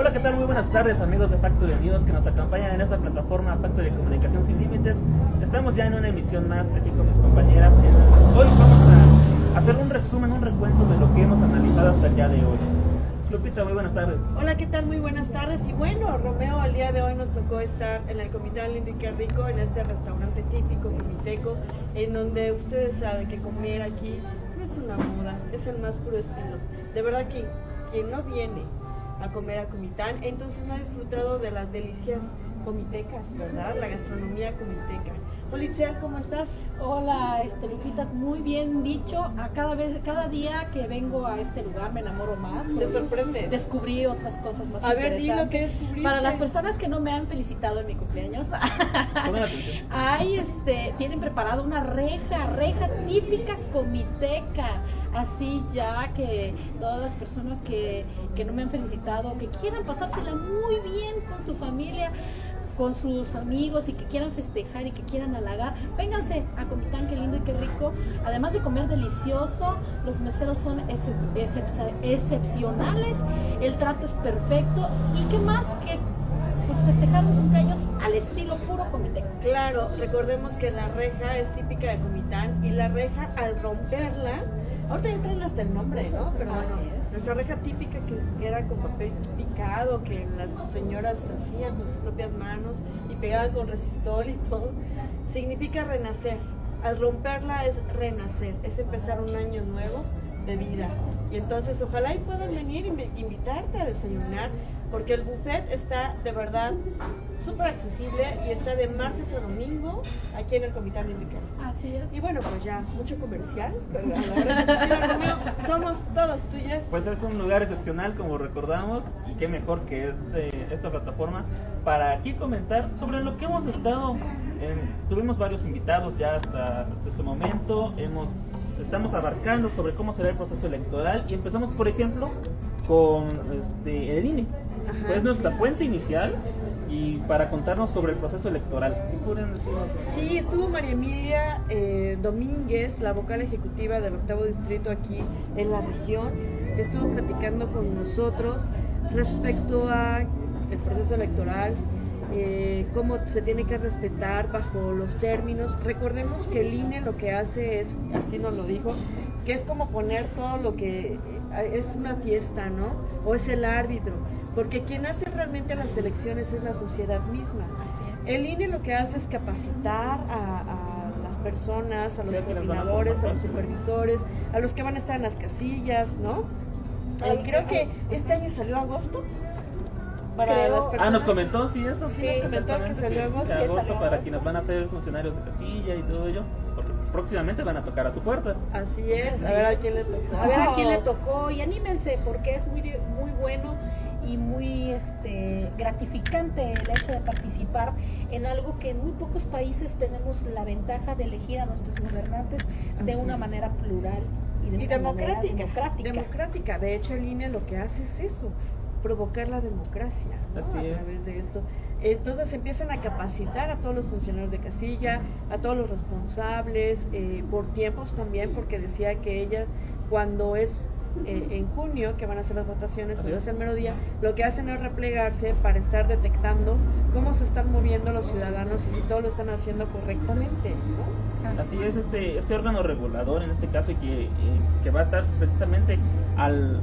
Hola, ¿qué tal? Muy buenas tardes, amigos de Pacto de News que nos acompañan en esta plataforma Pacto de Comunicación Sin Límites. Estamos ya en una emisión más aquí con mis compañeras. Hoy vamos a hacer un resumen, un recuento de lo que hemos analizado hasta el día de hoy. Lupita, muy buenas tardes. Hola, ¿qué tal? Muy buenas tardes. Y bueno, Romeo, al día de hoy nos tocó estar en el Comité Lindo y Rico, en este restaurante típico comiteco, en donde ustedes saben que comer aquí no es una moda, es el más puro estilo. De verdad que quien no viene a comer a Comitán, entonces no ha disfrutado de las delicias comitecas, ¿verdad? La gastronomía comiteca. Hola ¿cómo estás? Hola, este Lupita, muy bien dicho. A cada vez, cada día que vengo a este lugar me enamoro más. ¿Te sorprende? Descubrí otras cosas más a interesantes. A ver, lo que descubriste. Para las personas que no me han felicitado en mi cumpleaños, hay, este, tienen preparado una reja, reja típica comiteca. Así ya que todas las personas que, que no me han felicitado, que quieran pasársela muy bien con su familia, con sus amigos y que quieran festejar y que quieran halagar, vénganse a Comitán, qué lindo y qué rico. Además de comer delicioso, los meseros son excepcionales, el trato es perfecto y qué más que pues festejar un cumpleaños al estilo puro comité. Claro, recordemos que la reja es típica de Comitán y la reja al romperla Ahorita ya traen hasta el nombre, ¿no? Pero bueno, nuestra reja típica que era con papel picado, que las señoras hacían con sus propias manos y pegaban con resistol y todo, significa renacer. Al romperla es renacer, es empezar un año nuevo de vida. Y entonces ojalá y puedan venir y invitarte a desayunar porque el buffet está de verdad súper accesible y está de martes a domingo aquí en el Comitán Indicado. Así es. Y bueno, pues ya, mucho comercial, pero somos todos tuyas. Pues es un lugar excepcional, como recordamos, y qué mejor que este, esta plataforma para aquí comentar sobre lo que hemos estado. tuvimos varios invitados ya hasta, hasta este momento, hemos estamos abarcando sobre cómo será el proceso electoral y empezamos, por ejemplo, con este, el INE. Pues nuestra fuente inicial y para contarnos sobre el proceso electoral. ¿Qué podrían decirnos? Sí, estuvo María Emilia eh, Domínguez, la vocal ejecutiva del octavo distrito aquí en la región, que estuvo platicando con nosotros respecto a el proceso electoral, eh, cómo se tiene que respetar bajo los términos. Recordemos que el INE lo que hace es, así nos lo dijo, que es como poner todo lo que eh, es una fiesta, ¿no? O es el árbitro porque quien hace realmente las elecciones es la sociedad misma. El INE lo que hace es capacitar a, las personas, a los coordinadores, a, los supervisores, a los que van a estar en las casillas, ¿no? Eh, creo que este año salió agosto. Para las personas. Ah, nos comentó, sí, eso. Sí, nos comentó que salió agosto. agosto para quienes van a ser funcionarios de casilla y todo ello porque próximamente van a tocar a su puerta. Así es, a ver a quién le tocó. A ver a quién le tocó y anímense porque es muy, muy bueno y muy este, gratificante el hecho de participar en algo que en muy pocos países tenemos la ventaja de elegir a nuestros gobernantes de una manera plural y, democrática, democrática. De hecho, el INE lo que hace es eso, provocar la democracia a través de esto. Entonces empiezan a capacitar a todos los funcionarios de casilla, a todos los responsables, eh, por tiempos también, porque decía que ella cuando es eh, en junio, que van a ser las votaciones, cuando es el mero día, lo que hacen es replegarse para estar detectando cómo se están moviendo los ciudadanos y si todo lo están haciendo correctamente. Así es, este, este órgano regulador en este caso y que, eh, que va a estar precisamente al...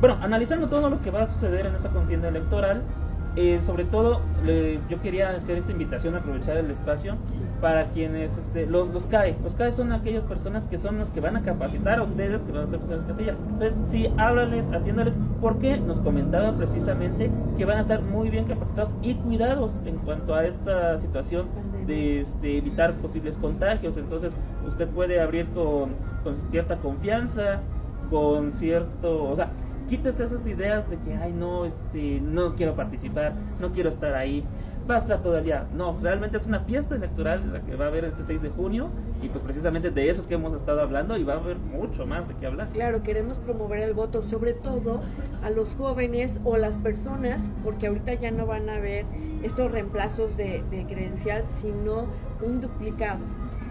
Bueno, analizando todo lo que va a suceder en esa contienda electoral, eh, sobre todo, yo quería hacer esta invitación, aprovechar el espacio para quienes, este, los, los CAE. Los CAE son aquellas personas que son las que van a capacitar a ustedes, que van a hacer funciones Castilla. Entonces, sí, háblales, atiéndales, porque nos comentaba precisamente que van a estar muy bien capacitados y cuidados en cuanto a esta situación de este, evitar posibles contagios. Entonces, usted puede abrir con, con cierta confianza, con cierto, o sea, quítese esas ideas de que, ay, no, este, no quiero participar, no quiero estar ahí, va a estar todo el día. No, realmente es una fiesta electoral la que va a haber este 6 de junio y pues precisamente de esos que hemos estado hablando y va a haber mucho más de qué hablar. Claro, queremos promover el voto, sobre todo a los jóvenes o las personas, porque ahorita ya no van a ver estos reemplazos de, de credencial, sino un duplicado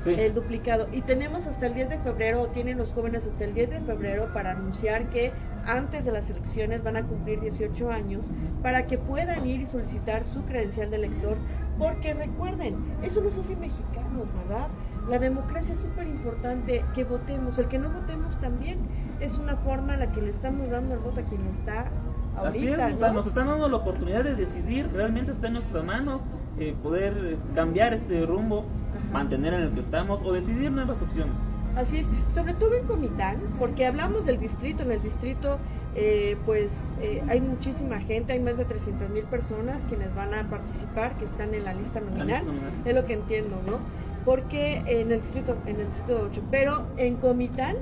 el duplicado. Y tenemos hasta el 10 de febrero, o tienen los jóvenes hasta el 10 de febrero para anunciar que antes de las elecciones van a cumplir 18 años para que puedan ir y solicitar su credencial de elector, porque recuerden, eso nos hace mexicanos, ¿verdad? La democracia es súper importante que votemos, el que no votemos también es una forma en la que le estamos dando el voto a quien está ahorita. Así o sea, nos están dando la oportunidad de decidir, realmente está en nuestra mano eh, poder cambiar este rumbo, mantener en el que estamos o decidir nuevas opciones. Así es, sobre todo en Comitán, porque hablamos del distrito, en el distrito eh, pues eh, hay muchísima gente, hay más de 300 mil personas quienes van a participar, que están en la lista nominal, es lo que entiendo, ¿no? Porque en el distrito, en el distrito 8, pero en Comitán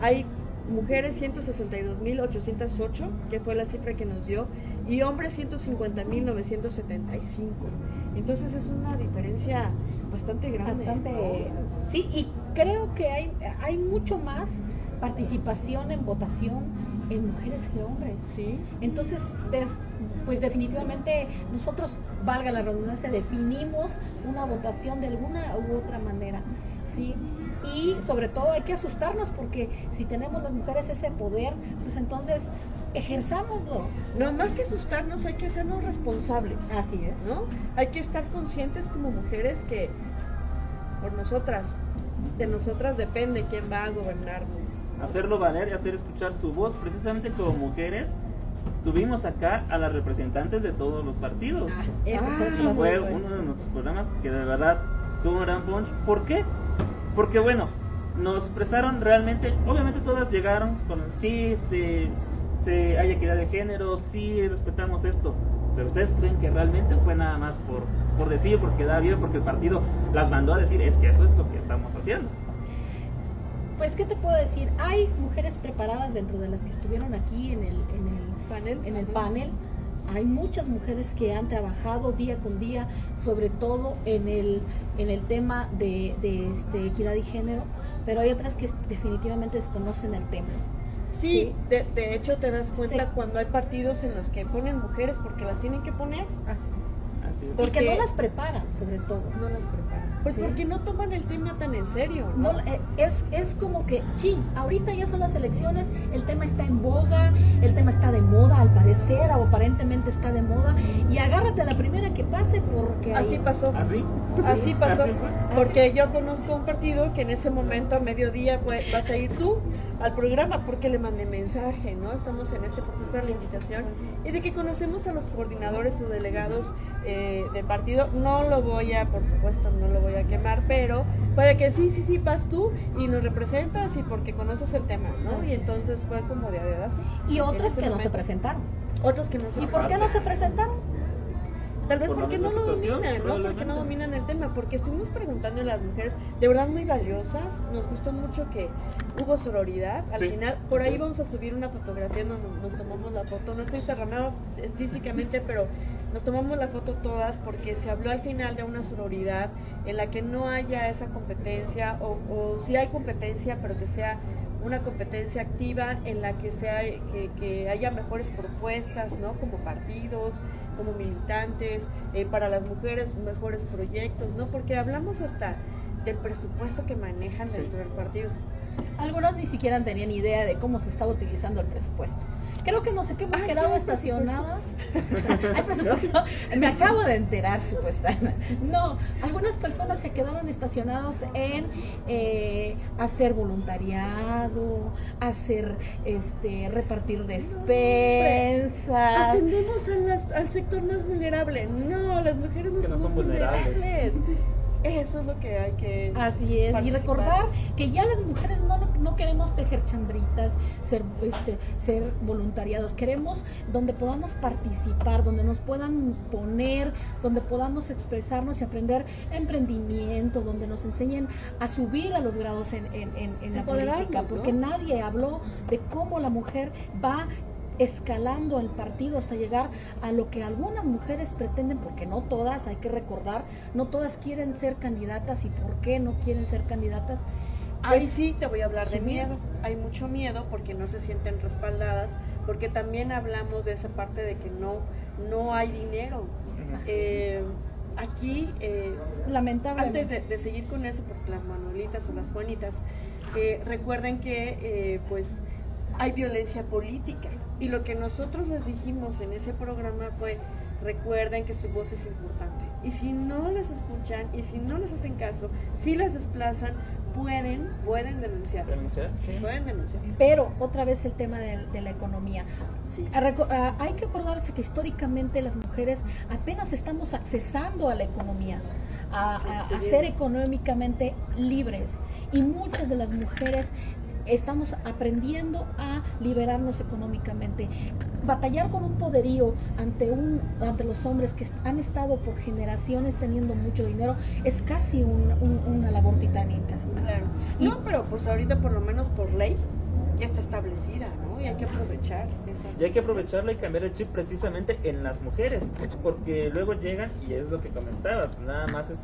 hay mujeres 162.808, que fue la cifra que nos dio, y hombres 150.975. Entonces es una diferencia bastante grande. Bastante, sí, y creo que hay, hay mucho más participación en votación en mujeres que hombres. Sí. Entonces, pues definitivamente nosotros, valga la redundancia, definimos una votación de alguna u otra manera. ¿sí? Y sobre todo hay que asustarnos porque si tenemos las mujeres ese poder, pues entonces ejerzámoslo. No, más que asustarnos, hay que hacernos responsables. Así es. ¿No? Hay que estar conscientes como mujeres que por nosotras, de nosotras depende quién va a gobernarnos. Hacerlo valer y hacer escuchar su voz, precisamente como mujeres. Tuvimos acá a las representantes de todos los partidos. Ah, eso y fue uno de nuestros programas que de verdad tuvo un gran punch. ¿Por qué? Porque bueno, nos expresaron realmente, obviamente todas llegaron con sí, este, se, hay equidad de género, sí respetamos esto, pero ustedes creen que realmente fue nada más por, por decir, porque da bien, porque el partido las mandó a decir, es que eso es lo que estamos haciendo. Pues, ¿qué te puedo decir? Hay mujeres preparadas dentro de las que estuvieron aquí en el, en el panel. En el panel hay muchas mujeres que han trabajado día con día, sobre todo en el, en el tema de, de este, equidad y género, pero hay otras que definitivamente desconocen el tema. Sí, De, de, hecho te das cuenta cuando hay partidos en los que ponen mujeres porque las tienen que poner. Así. Porque no las preparan, sobre todo. No las preparan. Pues porque no toman el tema tan en serio, ¿no? Eh, es, es como que, ching, ahorita ya son las elecciones, el tema está en boga, el tema está de moda al parecer, o aparentemente está de moda, y agárrate a la primera que pase porque... Así pasó. ¿Así? Así pasó. Porque yo conozco un partido que en ese momento a mediodía vas a ir tú al programa porque le mandé mensaje, ¿no? Estamos en este proceso de la invitación y de que conocemos a los coordinadores o delegados eh, del partido. No lo voy a, por supuesto, no lo voy a quemar, pero puede que sí, sí, sí, vas tú y nos representas y porque conoces el tema, ¿no? Y entonces fue como de adedas. Y otros que no se presentaron. Otros que no se ¿Y por qué no se presentaron? Tal vez porque no lo dominan, ¿no? Porque no dominan el tema, porque estuvimos preguntando a las mujeres, de verdad muy valiosas, nos gustó mucho que hubo sororidad, al final, por ahí vamos a subir una fotografía donde nos tomamos la foto, no estoy cerrando físicamente, pero nos tomamos la foto todas porque se habló al final de una sororidad en la que no haya esa competencia o, o si hay competencia pero que sea una competencia activa en la que sea que, que haya mejores propuestas no como partidos como militantes eh, para las mujeres mejores proyectos no porque hablamos hasta del presupuesto que manejan dentro del partido algunos ni siquiera tenían idea de cómo se estaba utilizando el presupuesto. Creo que no sé qué hemos quedado estacionadas. hay presupuesto. Me acabo de enterar, supuestamente. No, algunas personas se quedaron estacionados en eh, hacer voluntariado, hacer, este, repartir despensas. Atendemos al sector más vulnerable. No, las mujeres no, son vulnerables. Eso es lo que hay que. Así es. Y recordar que ya las mujeres no, no queremos tejer chambritas, ser, este, ser voluntariados. Queremos donde podamos participar, donde nos puedan poner, donde podamos expresarnos y aprender emprendimiento, donde nos enseñen a subir a los grados en, en, en, la política. Porque nadie habló de cómo la mujer va escalando el partido hasta llegar a lo que algunas mujeres pretenden, porque no todas, hay que recordar, no todas quieren ser candidatas y por qué no quieren ser candidatas. Ahí sí te voy a hablar de miedo. Hay mucho miedo porque no se sienten respaldadas, porque también hablamos de esa parte de que no, no hay dinero. Eh, aquí, eh, lamentablemente. Antes de, seguir con eso, porque las Manuelitas o las Juanitas, eh, recuerden que pues hay violencia política. Y lo que nosotros les dijimos en ese programa fue, recuerden que su voz es importante. Y si no las escuchan y si no les hacen caso, si las desplazan, pueden, pueden denunciar. ¿Denunciar? Sí. Pueden denunciar. Pero otra vez el tema de, la economía. Sí. hay que acordarse que históricamente las mujeres apenas estamos accesando a la economía. A, a, ser económicamente libres y muchas de las mujeres estamos aprendiendo a liberarnos económicamente. Batallar con un poderío ante, un, ante los hombres que han estado por generaciones teniendo mucho dinero es casi una labor titánica. Claro. No, pero pues ahorita por lo menos por ley ya está establecida, ¿no? Y hay que aprovechar Y hay que aprovecharla y cambiar el chip precisamente en las mujeres, porque luego llegan, y es lo que comentabas, nada más es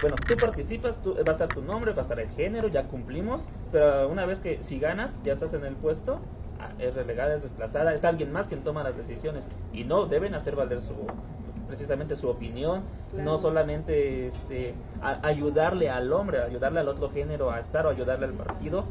bueno, tú participas, tú, va a estar tu nombre, va a estar el género, ya cumplimos, pero una vez que si ganas, ya estás en el puesto, ah, es relegada, es desplazada, es alguien más quien toma las decisiones y no deben hacer valer su precisamente su opinión, no solamente este ayudarle al hombre, ayudarle al otro género a estar o ayudarle al partido,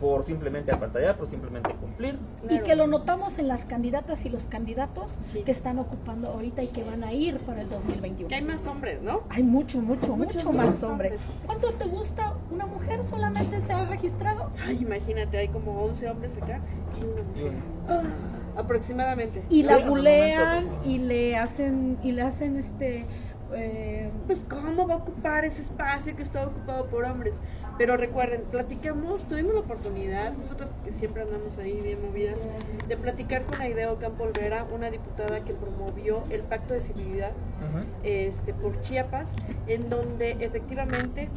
por simplemente apartar, por simplemente cumplir. Y que lo notamos en las candidatas y los candidatos que están ocupando ahorita y que van a ir para el 2021. Que hay más hombres, ¿no? Hay mucho, mucho, mucho, más hombres. ¿Cuánto te gusta una mujer solamente se ha registrado? Ay, imagínate, hay como 11 hombres acá y una mujer. Ah, aproximadamente. Y la bulean y le hacen y le hacen este eh, pues cómo va a ocupar ese espacio que está ocupado por hombres. Pero recuerden, platicamos, tuvimos la oportunidad, nosotros que siempre andamos ahí bien movidas, de platicar con Aideo Ocampo Olvera, una diputada que promovió el Pacto de Civilidad este, por Chiapas, en donde efectivamente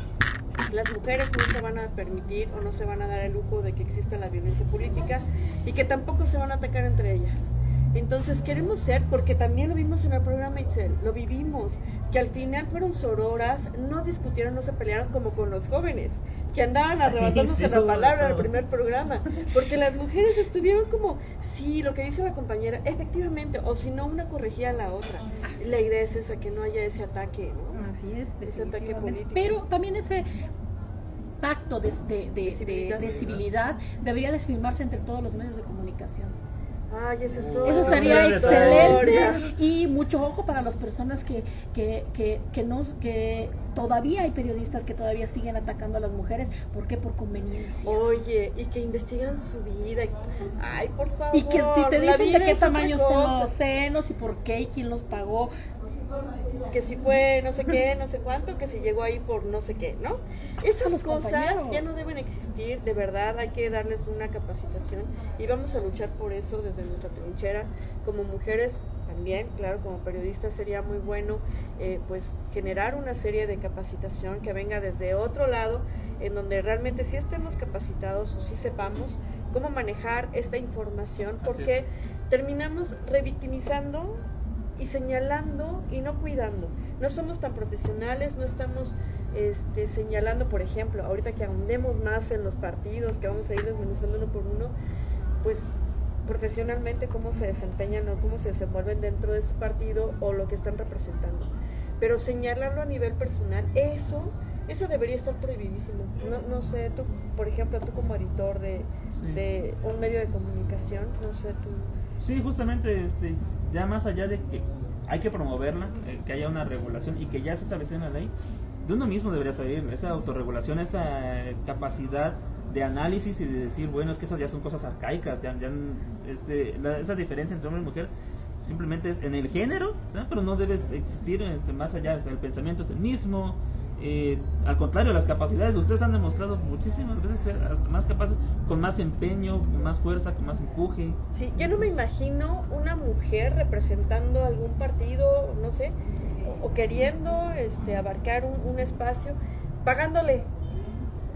las mujeres no se van a permitir o no se van a dar el lujo de que exista la violencia política y que tampoco se van a atacar entre ellas. Entonces queremos ser, porque también lo vimos en el programa Itzel, lo vivimos, que al final fueron sororas, no discutieron, no se pelearon como con los jóvenes, que andaban arrebatándose la palabra el primer programa, porque las mujeres estuvieron como, sí, lo que dice la compañera, efectivamente, o si no, una corregía a la otra. La idea es esa, que no haya ese ataque, ¿no? Así es, ese ataque político. Pero también ese pacto de, de, civilidad debería de firmarse entre todos los medios de comunicación. Ay, eso, eso sería excelente y mucho ojo para las personas que, que, que, que, nos, que todavía hay periodistas que todavía siguen atacando a las mujeres. ¿Por qué? Por conveniencia. Oye, y que investigan su vida. Ay, por favor. Y que te dicen de qué tamaño están los senos y por qué y quién los pagó que si fue no sé qué, no sé cuánto, que si llegó ahí por no sé qué, ¿no? Esas cosas ya no deben existir, de verdad hay que darles una capacitación y vamos a luchar por eso desde nuestra trinchera. Como mujeres también, claro, como periodistas sería muy bueno eh, pues generar una serie de capacitación que venga desde otro lado, en donde realmente sí estemos capacitados o sí sepamos cómo manejar esta información, porque terminamos revictimizando y señalando y no cuidando. No somos tan profesionales, no estamos este, señalando, por ejemplo, ahorita que ahondemos más en los partidos, que vamos a ir desmenuzando uno por uno, pues profesionalmente cómo se desempeñan o cómo se desenvuelven dentro de su partido o lo que están representando. Pero señalarlo a nivel personal, eso, eso debería estar prohibidísimo. No, no sé, tú, por ejemplo, tú como editor de, de un medio de comunicación, no sé, tú... Sí, justamente, este, ya más allá de que hay que promoverla, eh, que haya una regulación y que ya se establece en la ley, de uno mismo debería salir esa autorregulación, esa capacidad de análisis y de decir, bueno, es que esas ya son cosas arcaicas, ya, ya este, esa diferencia entre hombre y mujer simplemente es en el género, pero no debe existir este, más allá, el pensamiento es el mismo, eh, al contrario, las capacidades ustedes han demostrado muchísimas veces ser hasta más capaces, con más empeño, con más fuerza, con más empuje. Sí, yo no me imagino una mujer representando algún partido, no sé, o, queriendo este, abarcar un, espacio, pagándole,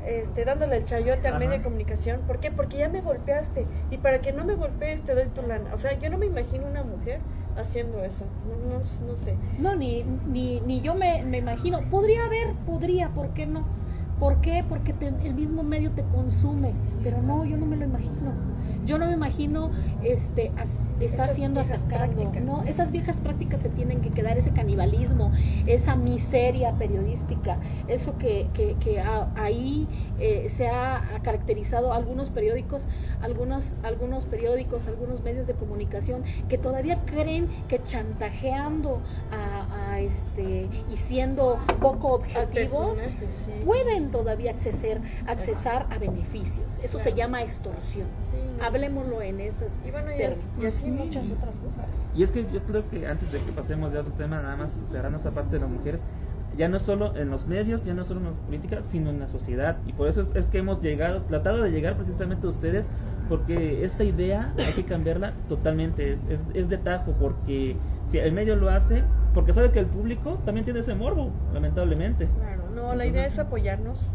este, dándole el chayote al medio de comunicación. ¿Por qué? Porque ya me golpeaste. Y para que no me golpees te doy tu lana. O sea, yo no me imagino una mujer haciendo eso. No, no, sé. No, ni, ni, ni yo me, me, imagino. Podría haber, podría, ¿por qué no? ¿Por qué? Porque el mismo medio te consume. Pero no, yo no me lo imagino. Yo no me imagino este, está siendo atacado. ¿no? Esas viejas prácticas se tienen que quedar, ese canibalismo, esa miseria periodística, eso que, que, que ahí eh, se ha caracterizado algunos periódicos, algunos, algunos periódicos, algunos medios de comunicación que todavía creen que chantajeando a, este y siendo poco objetivos pueden todavía acceder, accesar a beneficios. Eso se llama extorsión. Hablemoslo en esas y bueno, y, así muchas otras cosas. Y es que yo creo que antes de que pasemos de otro tema, nada más será nuestra parte de las mujeres, ya no solo en los medios, ya no solo en la política, sino en la sociedad. Y por eso es, que hemos llegado, tratado de llegar precisamente a ustedes, porque esta idea hay que cambiarla totalmente, es, es, es de tajo, porque si el medio lo hace, porque sabe que el público también tiene ese morbo, lamentablemente. Claro, no, la idea es apoyarnos,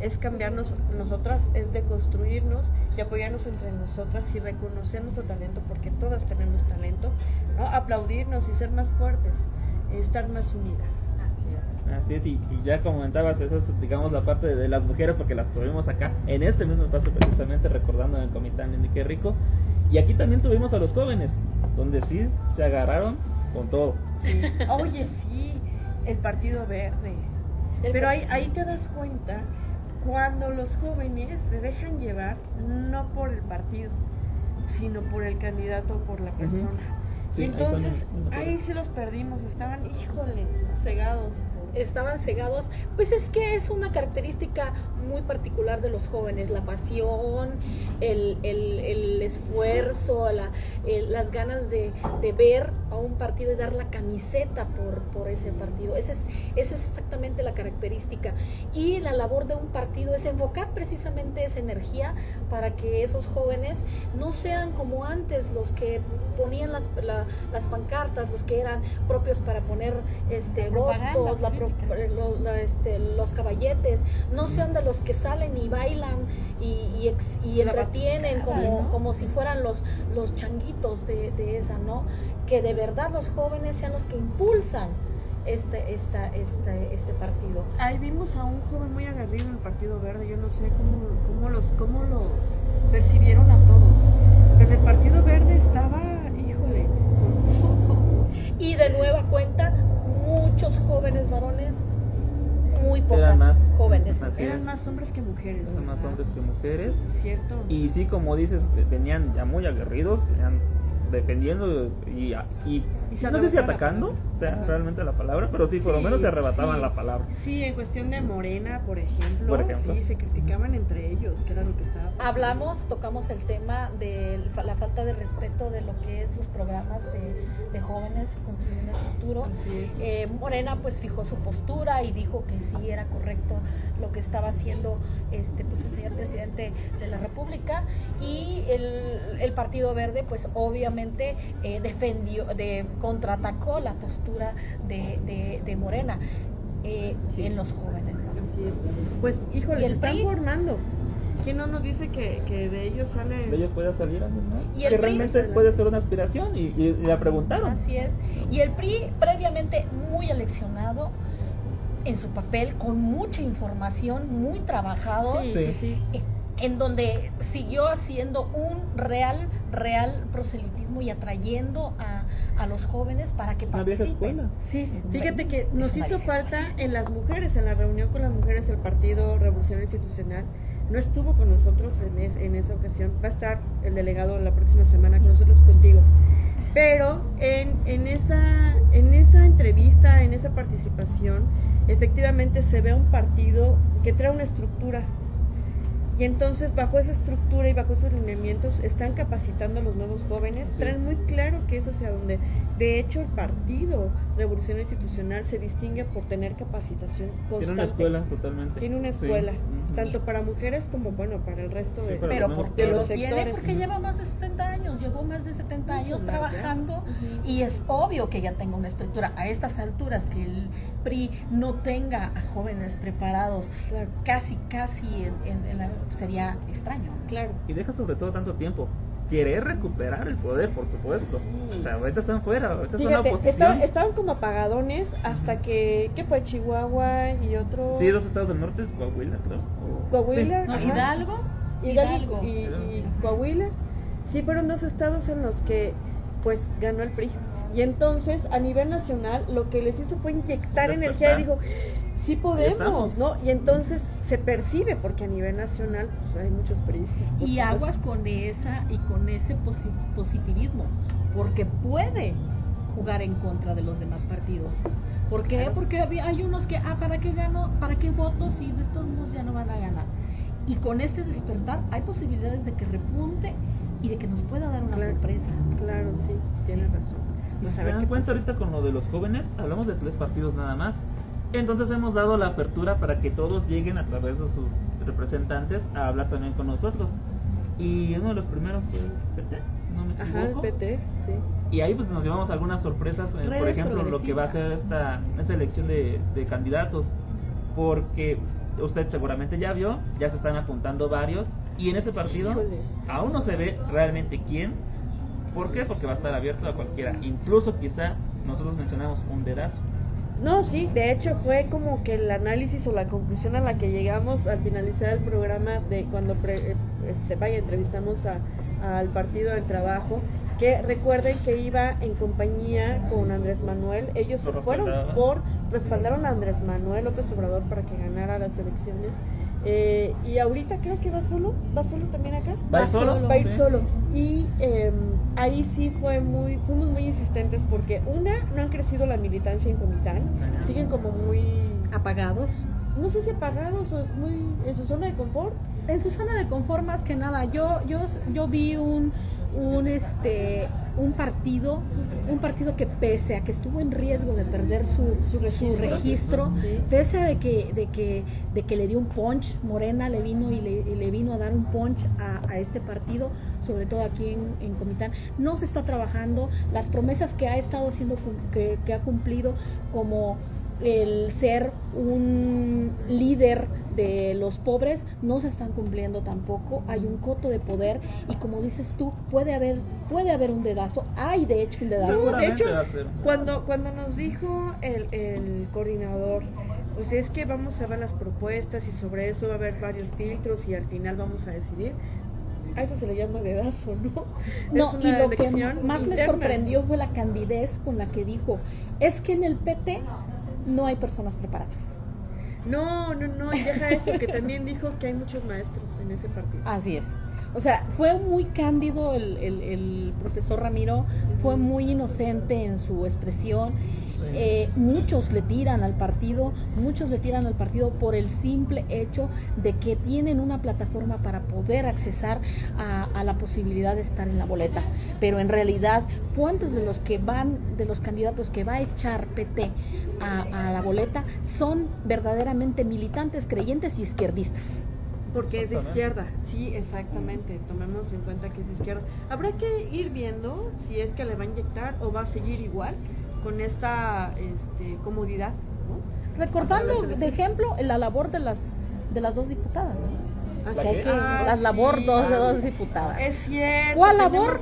es cambiarnos nosotras, es de construirnos y apoyarnos entre nosotras y reconocer nuestro talento, porque todas tenemos talento, ¿no? aplaudirnos y ser más fuertes, estar más unidas. Así es, y, ya comentabas, esa es, digamos, la parte de, las mujeres, porque las tuvimos acá, en este mismo espacio, precisamente, recordando en el Comitán de Qué Rico. Y aquí también tuvimos a los jóvenes, donde sí se agarraron con todo. Oye, sí, el Partido Verde. Pero ahí, ahí te das cuenta cuando los jóvenes se dejan llevar no por el partido, sino por el candidato o por la persona. y entonces ahí sí los perdimos, estaban, híjole, cegados. Estaban cegados, pues es que es una característica muy particular de los jóvenes, la pasión, el, el, esfuerzo, las ganas de, ver a un partido y dar la camiseta por, por ese partido. Esa es, esa es exactamente la característica. Y la labor de un partido es enfocar precisamente esa energía para que esos jóvenes no sean como antes los que ponían las, las pancartas, los que eran propios para poner este, votos, la este, los caballetes, no sean de los que salen y bailan y, y, entretienen como, como si fueran los, los changuitos de, de, esa, ¿no? Que de verdad los jóvenes sean los que impulsan este, esta, este, este partido. Ahí vimos a un joven muy agarrido en el Partido Verde, yo no sé cómo, cómo, los, cómo los percibieron a todos, pero el Partido Verde estaba, híjole. y de nueva cuenta, muchos jóvenes varones, muy pocas más, jóvenes Eran más hombres que mujeres. Eran más hombres que mujeres. Cierto. Y sí, como dices, venían ya muy aguerridos, venían defendiendo y, y, no sé si atacando, o sea, realmente la palabra, pero sí, por lo menos se arrebataban la palabra. Sí, en cuestión de Morena, por ejemplo, sí, se criticaban entre ellos, que era lo que estaba pasando. Hablamos, tocamos el tema de la falta de respeto de lo que es los programas de, de jóvenes construyendo el futuro. Eh, Morena pues fijó su postura y dijo que sí era correcto lo que estaba haciendo este pues el señor presidente de la República y el, el Partido Verde pues obviamente eh, defendió de contraatacó la postura de, de, Morena eh, en los jóvenes. Así es. Pues, híjole, se están formando. ¿Quién no nos dice que, que de ellos sale? De ellos puede salir algo más. ¿Y que realmente puede ser una aspiración y, y, la preguntaron. Así es. Y el PRI, previamente muy eleccionado en su papel, con mucha información, muy trabajado. Sí, sí, sí. En donde siguió haciendo un real, real proselitismo y atrayendo a, a los jóvenes para que participen. Sí, fíjate que nos hizo falta en las mujeres, en la reunión con las mujeres el Partido Revolucionario Institucional. No estuvo con nosotros en, en esa ocasión, va a estar el delegado la próxima semana con nosotros contigo. Pero en, en, esa, en esa entrevista, en esa participación, efectivamente se ve un partido que trae una estructura y entonces bajo esa estructura y bajo esos lineamientos están capacitando a los nuevos jóvenes, traen muy claro que es hacia donde, de hecho el partido Revolución Institucional se distingue por tener capacitación constante. Tiene una escuela totalmente. Tiene una escuela, tanto para mujeres como bueno para el resto de, pero porque los sectores. porque lleva más de 70 años, llevó más de 70 años trabajando y es obvio que ya tenga una estructura. A estas alturas que el PRI no tenga a jóvenes preparados casi casi en, la sería extraño. Claro. Y deja sobre todo tanto tiempo. Quiere recuperar el poder, por supuesto. o sea, ahorita están fuera, ahorita están en oposición. estaban como apagadones hasta que, ¿qué fue? Chihuahua y otro... Sí, dos estados del norte, Coahuila, creo. Coahuila, Hidalgo. Hidalgo, y, Coahuila. Sí, fueron dos estados en los que pues ganó el PRI. Y entonces a nivel nacional lo que les hizo fue inyectar energía y dijo, sí podemos, ¿no? Y entonces se percibe porque a nivel nacional pues, hay muchos periodistas. Y aguas con esa y con ese positivismo, porque puede jugar en contra de los demás partidos. ¿Por qué? Porque hay unos que, ah, ¿para qué gano? ¿Para qué voto si de todos modos ya no van a ganar? Y con este despertar hay posibilidades de que repunte y de que nos pueda dar una sorpresa. Claro, sí, tienes razón. Pues se dan cuenta ahorita con lo de los jóvenes, hablamos de tres partidos nada más. Entonces hemos dado la apertura para que todos lleguen a través de sus representantes a hablar también con nosotros. Y uno de los primeros fue PT, si no me equivoco. Ajá, PT, sí. Y ahí pues nos llevamos algunas sorpresas, eh, por ejemplo, lo que va a ser esta, esta elección de, de candidatos. Porque usted seguramente ya vio, ya se están apuntando varios. Y en ese partido aún no se ve realmente quién. ¿Por qué? Porque va a estar abierto a cualquiera. Incluso quizá nosotros mencionamos un dedazo. No, sí, de hecho fue como que el análisis o la conclusión a la que llegamos al finalizar el programa de cuando este, vaya entrevistamos a, al partido del trabajo, que recuerden que iba en compañía con Andrés Manuel, ellos fueron por respaldaron a Andrés Manuel López Obrador para que ganara las elecciones. Eh, y ahorita creo que va solo, va solo también acá. Va, solo, va a ir solo. Y em, ahí sí fue muy, fuimos muy insistentes porque una, no han crecido la militancia en Comitán, siguen como muy apagados. No sé si apagados o muy en su zona de confort. En su zona de confort más que nada. Yo, yo, yo vi un, un este un partido, un partido que pese a que estuvo en riesgo de perder su, su registro, pese a de que, de, que, de que le dio un punch, Morena le vino y le, vino a dar un punch a, este partido, sobre todo aquí en, Comitán, no se está trabajando, las promesas que ha estado haciendo, que, que ha cumplido como el ser un líder de los pobres no se están cumpliendo tampoco, hay un coto de poder y como dices tú, puede haber puede haber un dedazo, hay de hecho un dedazo. de hecho, cuando, cuando nos dijo el, el coordinador, pues es que vamos a ver las propuestas y sobre eso va a haber varios filtros y al final vamos a decidir, a eso se le llama dedazo, ¿no? No, y lo que más me sorprendió fue la candidez con la que dijo, es que en el PT no hay personas preparadas. No, no, no, y deja eso, que también dijo que hay muchos maestros en ese partido. Así es. O sea, fue muy cándido el, el, profesor Ramiro, fue muy inocente en su expresión. Eh, muchos le tiran al partido, muchos le tiran al partido por el simple hecho de que tienen una plataforma para poder accesar a, a, la posibilidad de estar en la boleta. Pero en realidad, ¿cuántos de los que van, de los candidatos que va a echar PT a, la boleta son verdaderamente militantes, creyentes y izquierdistas. Porque es de izquierda, sí, exactamente, tomemos en cuenta que es de izquierda. Habrá que ir viendo si es que le va a inyectar o va a seguir igual con esta este, comodidad. Recordando, de ejemplo, la labor de las, de las dos diputadas. Así que ah, las labor dos de dos diputadas. Es cierto. ¿Cuál labor?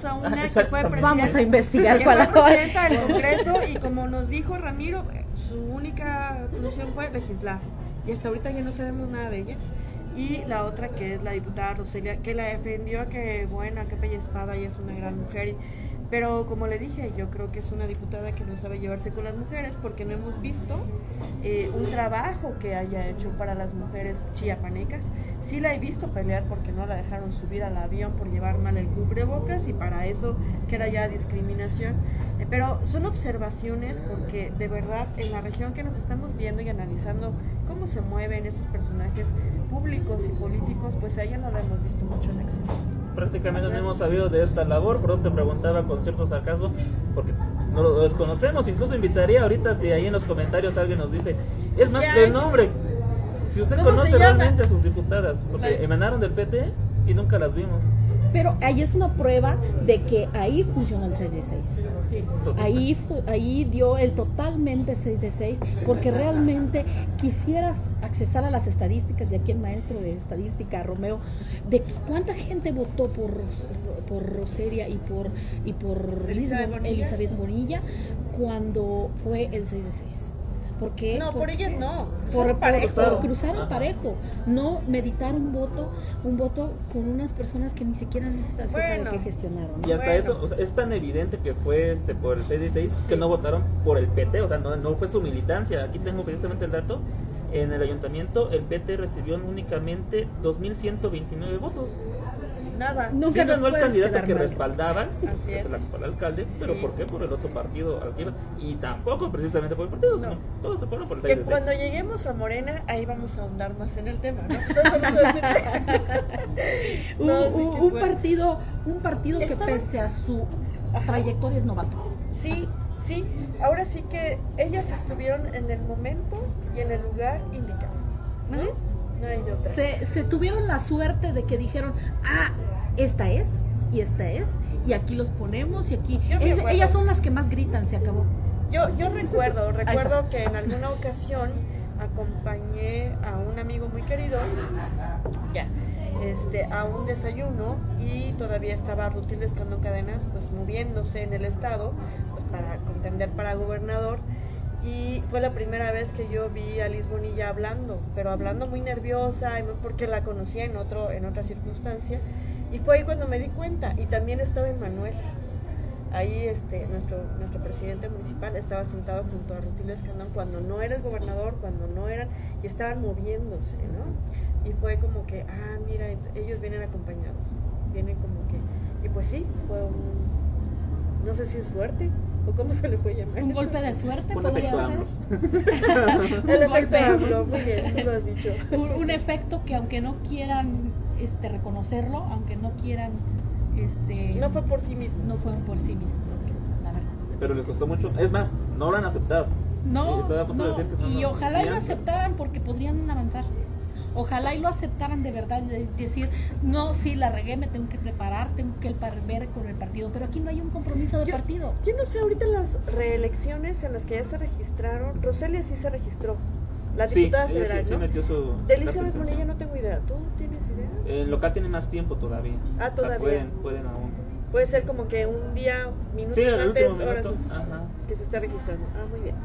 Vamos a investigar cuál labor. del Congreso y como nos dijo Ramiro, su única función fue legislar. Y hasta ahorita ya no sabemos nada de ella. Y la otra que es la diputada Roselia, que la defendió, que buena, que bella espada y es una gran mujer. Pero como le dije, yo creo que es una diputada que no sabe llevarse con las mujeres porque no hemos visto eh, un trabajo que haya hecho para las mujeres chiapanecas. Sí la he visto pelear porque no la dejaron subir al avión por llevar mal el cubrebocas y para eso que era ya discriminación. Eh, pero son observaciones porque de verdad en la región que nos estamos viendo y analizando cómo se mueven estos personajes públicos y políticos, pues a ella no la hemos visto mucho en éxito prácticamente no hemos sabido de esta labor, por eso te preguntaba con cierto sarcasmo, porque no lo desconocemos, incluso invitaría ahorita si ahí en los comentarios alguien nos dice, es más el nombre, si usted conoce realmente a sus diputadas, porque emanaron del PT y nunca las vimos. Pero ahí es una prueba de que ahí funciona el 6 de 6. Ahí, ahí dio el totalmente 6 de 6, porque realmente quisieras accesar a las estadísticas, y aquí el maestro de estadística, Romeo, de cuánta gente votó por, por Roseria y por, y por Elizabeth Bonilla. cuando fue el 6 de 6. ¿Por qué? No, por ellas no. Por, parejo. por cruzar el parejo. No meditar un voto, un voto con unas personas que ni siquiera se sabe que gestionaron. Y hasta eso, es tan evidente que fue este por el 6 que no votaron por el PT, o sea, no, no fue su militancia. Aquí tengo precisamente el dato. En el ayuntamiento, el PT recibió únicamente 2.129 votos nada. Nunca sí ganó el candidato que respaldaban, Así es. el actual alcalde, pero ¿por qué? Por el otro partido. Y tampoco precisamente por el partido, no. sino todos se fueron por el 6 Que cuando lleguemos a Morena, ahí vamos a ahondar más en el tema, ¿no? un, un, partido, un partido que pese a su trayectoria es novato. Sí, sí. Ahora sí que ellas estuvieron en el momento y en el lugar indicado. ¿No es? Se, tuvieron la suerte de que dijeron, ah, esta es, y esta es, y aquí los ponemos, y aquí... ellas son las que más gritan, se acabó. Yo, yo recuerdo, recuerdo que en alguna ocasión acompañé a un amigo muy querido, ya, este, a un desayuno y todavía estaba Rutil Escandón Cadenas, pues moviéndose en el estado, pues para contender para gobernador y fue la primera vez que yo vi a Liz Bonilla hablando, pero hablando muy nerviosa, porque la conocía en, otro, en otra circunstancia. Y fue ahí cuando me di cuenta. Y también estaba Manuel Ahí este, nuestro, nuestro presidente municipal estaba sentado junto a Rutilio Escandón cuando no era el gobernador, cuando no eran, y estaban moviéndose, ¿no? Y fue como que, ah, mira, ellos vienen acompañados, vienen como que, y pues sí, fue un, no sé si es suerte, cómo se le puede llamar. Un golpe de suerte podría ser. El efecto muy bien, tú lo has dicho. Un, efecto que aunque no quieran este reconocerlo, aunque no quieran este no fue por sí mismos. No fueron por sí mismos, la verdad. Pero les costó mucho, es más, no lo han aceptado. No, y ojalá lo aceptaran porque podrían avanzar. Ojalá y lo aceptaran de verdad y decir, no, sí, la regué, me tengo que preparar, tengo que ver con el partido, pero aquí no hay un compromiso de partido. Yo no sé, ahorita las reelecciones en las que ya se registraron, Roselia sí se registró. La diputada federal, sí, ¿no? metió su de Elizabeth Bonilla no tengo idea. ¿Tú tienes idea? El local tiene más tiempo todavía. Ah, todavía. pueden, pueden aún. Puede ser como que un día, minutos antes, horas que se está registrando. Ah, muy bien.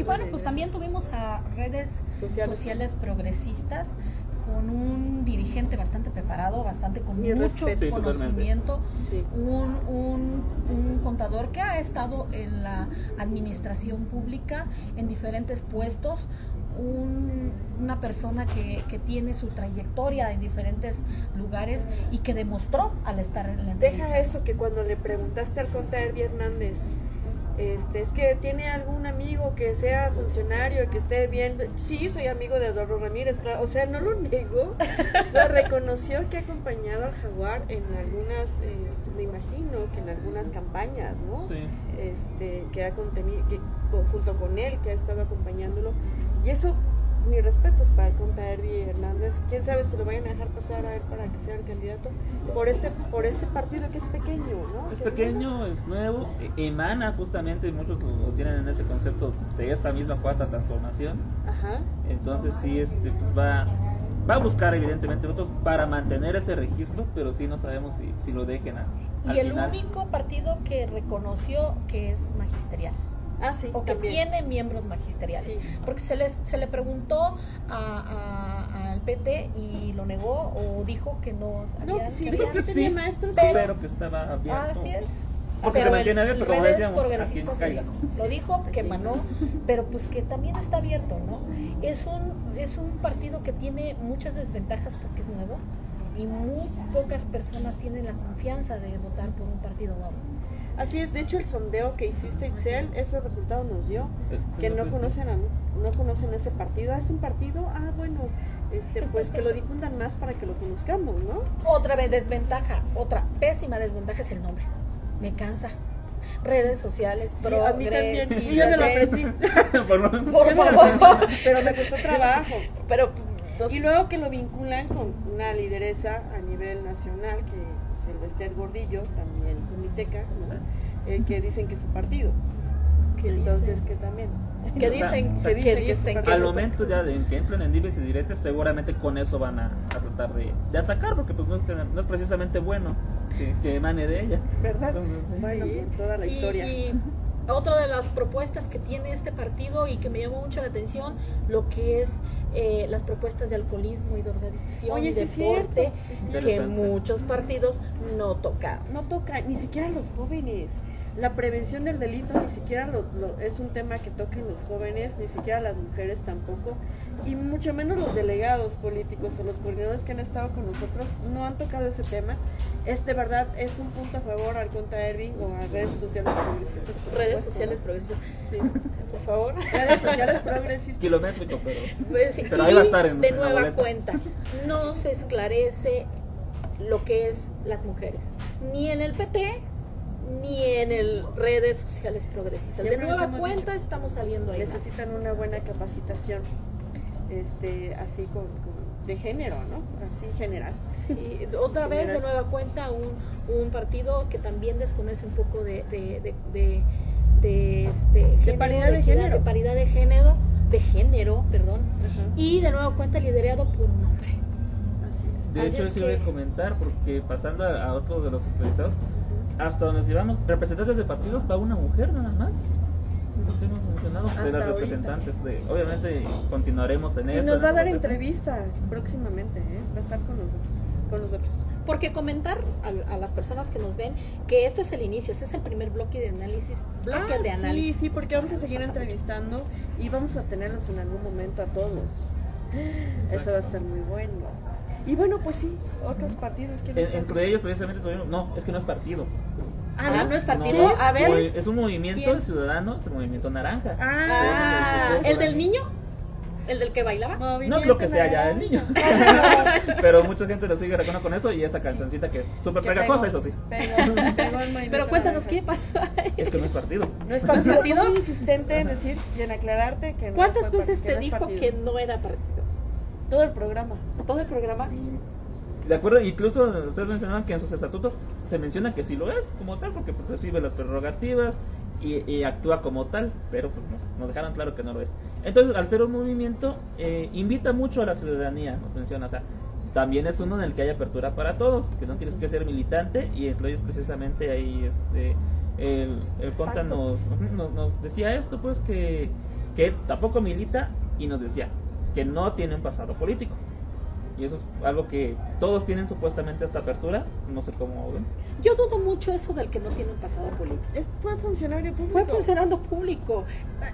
Y bueno, pues también tuvimos a redes sociales, progresistas con un dirigente bastante preparado, bastante con mucho conocimiento, un, un, contador que ha estado en la administración pública en diferentes puestos, una persona que, que, tiene su trayectoria en diferentes lugares y que demostró al estar en la entrevista. Deja eso que cuando le preguntaste al contador Hernández, este, es que tiene algún amigo que sea funcionario, que esté bien. Sí, soy amigo de Eduardo Ramírez, o sea, no lo negó, lo reconoció que ha acompañado al Jaguar en algunas, este, me imagino que en algunas campañas, ¿no? Sí. Este, que ha contenido, junto con él, que ha estado acompañándolo. Y eso mis respetos para el compa Herbie Hernández. Quién sabe si lo vayan a dejar pasar a él para que sea el candidato por este por este partido que es pequeño, ¿no? Es pequeño, es nuevo, e, emana justamente, muchos lo, tienen en ese concepto de esta misma cuarta transformación. Ajá. Entonces sí, este, pues va va a buscar evidentemente votos para mantener ese registro, pero sí no sabemos si, si lo dejen a, Y el único partido que reconoció que es magisterial. Ah, sí, o que tiene miembros magisteriales. Porque se, les, se le preguntó al PT y lo negó o dijo que no. No, que sí, dijo que tenía maestros, pero, que estaba abierto. Así es. Porque se mantiene abierto, como decíamos, Lo dijo, que emanó, pero pues que también está abierto, ¿no? Es un, es un partido que tiene muchas desventajas porque es nuevo y muy pocas personas tienen la confianza de votar por un partido nuevo. Así es, de hecho el sondeo que hiciste Excel, ese resultado nos dio, que no conocen a, no conocen ese partido. Ah, es un partido, ah, bueno, este, pues que lo difundan más para que lo conozcamos, ¿no? Otra vez desventaja, otra pésima desventaja es el nombre. Me cansa. Redes sociales, sí, a mí también, sí, yo me lo aprendí. por, favor. Pero me costó trabajo. Pero y luego que lo vinculan con una lideresa a nivel nacional que Silvester Gordillo, también comiteca, eh, que dicen que es su partido. Entonces, que también. Que dicen, que dicen, que, Al momento ya de que entren en dives y diretes, seguramente con eso van a, tratar de, de, atacar, porque pues no es, no es precisamente bueno que, emane de ella. ¿Verdad? bueno, toda la historia. Y, otra de las propuestas que tiene este partido y que me llamó mucho la atención, lo que es eh, las propuestas de alcoholismo y drogadicción y deporte, que muchos partidos no tocan. No tocan, ni siquiera los jóvenes la prevención del delito ni siquiera lo, es un tema que toquen los jóvenes, ni siquiera las mujeres tampoco, y mucho menos los delegados políticos o los coordinadores que han estado con nosotros no han tocado ese tema. Es de verdad, es un punto a favor al contra Erving o a redes sociales progresistas. Redes sociales progresistas, sí, por favor. Redes sociales progresistas. Kilométrico, pero, pues, pero ahí va a estar en De nueva cuenta, no se esclarece lo que es las mujeres, ni en el PT, ni en el redes sociales progresistas. de nueva cuenta estamos saliendo ahí. Necesitan una buena capacitación, este, así con, de género, ¿no? Así general. Sí, otra vez de nueva cuenta un, un, partido que también desconoce un poco de, de, de, de, este, paridad de, género. De paridad de género, de género, perdón. Y de nueva cuenta liderado por un hombre. Así es. De hecho, eso iba a comentar, porque pasando a, a otro de los entrevistados, hasta donde llevamos representantes de partidos para una mujer nada más lo que hemos mencionado de las representantes de obviamente continuaremos en y nos va a dar entrevista próximamente ¿eh? va a estar con nosotros con nosotros porque comentar a, las personas que nos ven que esto es el inicio, este es el primer bloque de análisis, bloque ah, de análisis. Sí, sí, porque vamos a seguir entrevistando y vamos a tenerlos en algún momento a todos. Eso va a estar muy bueno. Y bueno, pues sí, otros partidos que Entre ellos precisamente tuvimos, no, es que no es partido. Ah, no, es partido. a ver. Es un movimiento ciudadano, es el movimiento naranja. Ah, ¿el del niño? ¿El del que bailaba? no creo que sea ya el niño. pero mucha gente lo sigue reconociendo con eso y esa cancioncita que súper pegajosa, eso sí. pero cuéntanos, ¿qué pasó? Es que no es partido. No es partido. Muy insistente en decir y en aclararte que no ¿Cuántas veces te dijo que no era partido? Todo el programa. Todo el programa. De acuerdo, incluso ustedes mencionaban que en sus estatutos se menciona que sí lo es como tal, porque pues, recibe las prerrogativas y, actúa como tal, pero pues nos, dejaron claro que no lo es. Entonces, al ser un movimiento, eh, invita mucho a la ciudadanía, nos menciona, o sea, también es uno en el que hay apertura para todos, que no tienes que ser militante, y entonces precisamente ahí este, el, el Conta nos, nos, decía esto, pues que, que tampoco milita, y nos decía, que no tienen pasado político. Y eso es algo que todos tienen supuestamente esta apertura, no sé cómo ven. Yo dudo mucho eso del que no tiene un pasado político. Es, fue funcionario público. Fue funcionario público.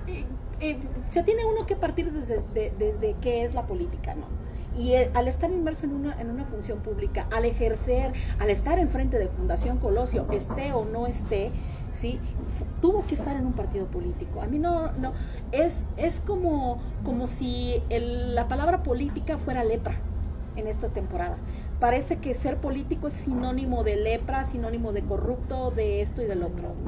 Eh, eh, se tiene uno que partir desde, desde qué es la política, ¿no? Y eh, al estar inmerso en una, en una función pública, al ejercer, al estar enfrente de Fundación Colosio, esté o no esté, ¿sí? Tuvo que estar en un partido político. A mí no, no, es, es como, como si la palabra política fuera lepra en esta temporada. Parece que ser político es sinónimo de lepra, sinónimo de corrupto, de esto y del otro.